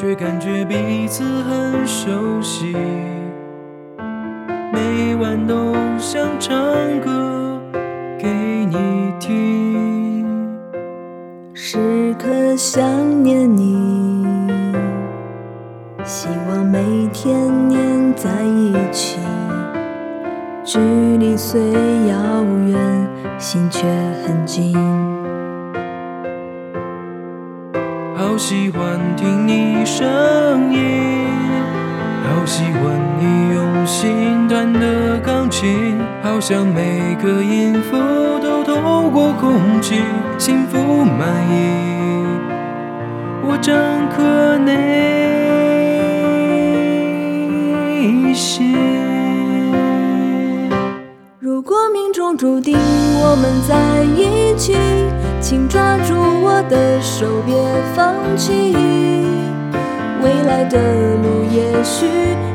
却感觉彼此很熟悉。每晚都想唱歌给你听，时刻想念你，希望每天黏在一起。距离虽遥远，心却很近。喜欢听你声音，好喜欢你用心弹的钢琴，好像每个音符都透过空气，幸福满意，我整颗内心。如果命中注定我们在一起，请抓住我的手，别放弃。未来的路也许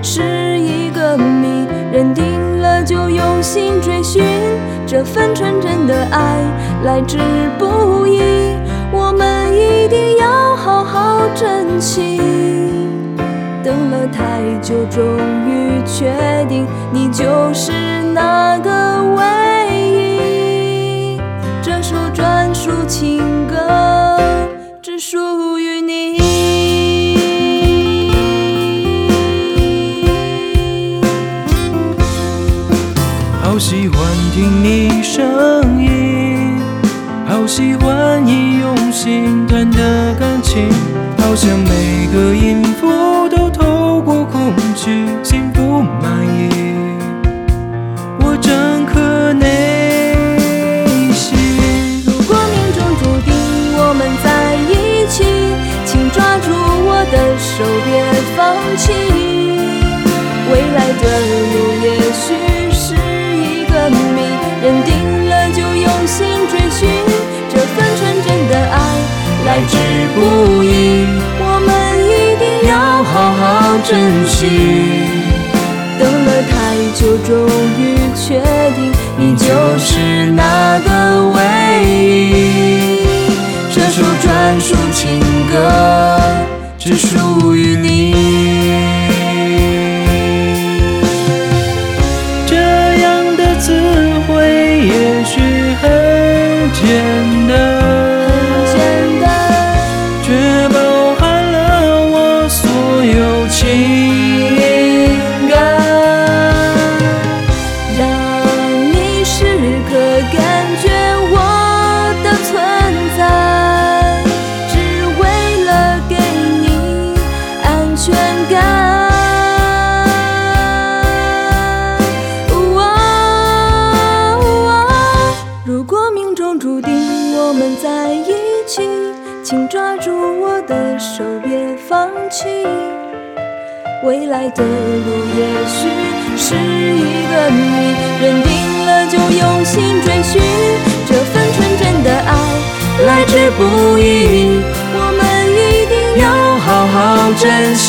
是一个谜，认定了就用心追寻，这份纯真的爱来之不易，我们一定要好好珍惜。等了太久，终于确定你就是那个情歌只属于你。好喜欢听你声音，好喜欢你用心弹的钢琴，好像每个音勇气。未来的路也许是一个谜，认定了就用心追寻，这份纯真的爱来之不易，我们一定要好好珍惜。等了太久，终于确定你就是那个唯一。这首专属情歌只属于你。这样的词汇们在一起，请抓住我的手，别放弃。未来的路也许是一个谜，认定了就用心追寻，这份纯真的爱来之不易，我们一定要好好珍惜。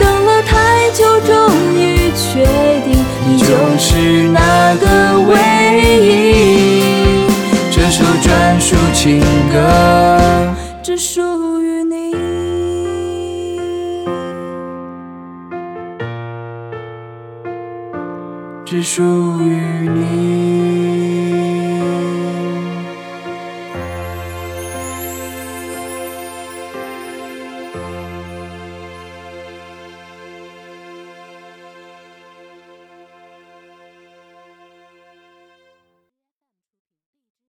等了太久，终于确定你就是那情歌。只属于你。只属于你。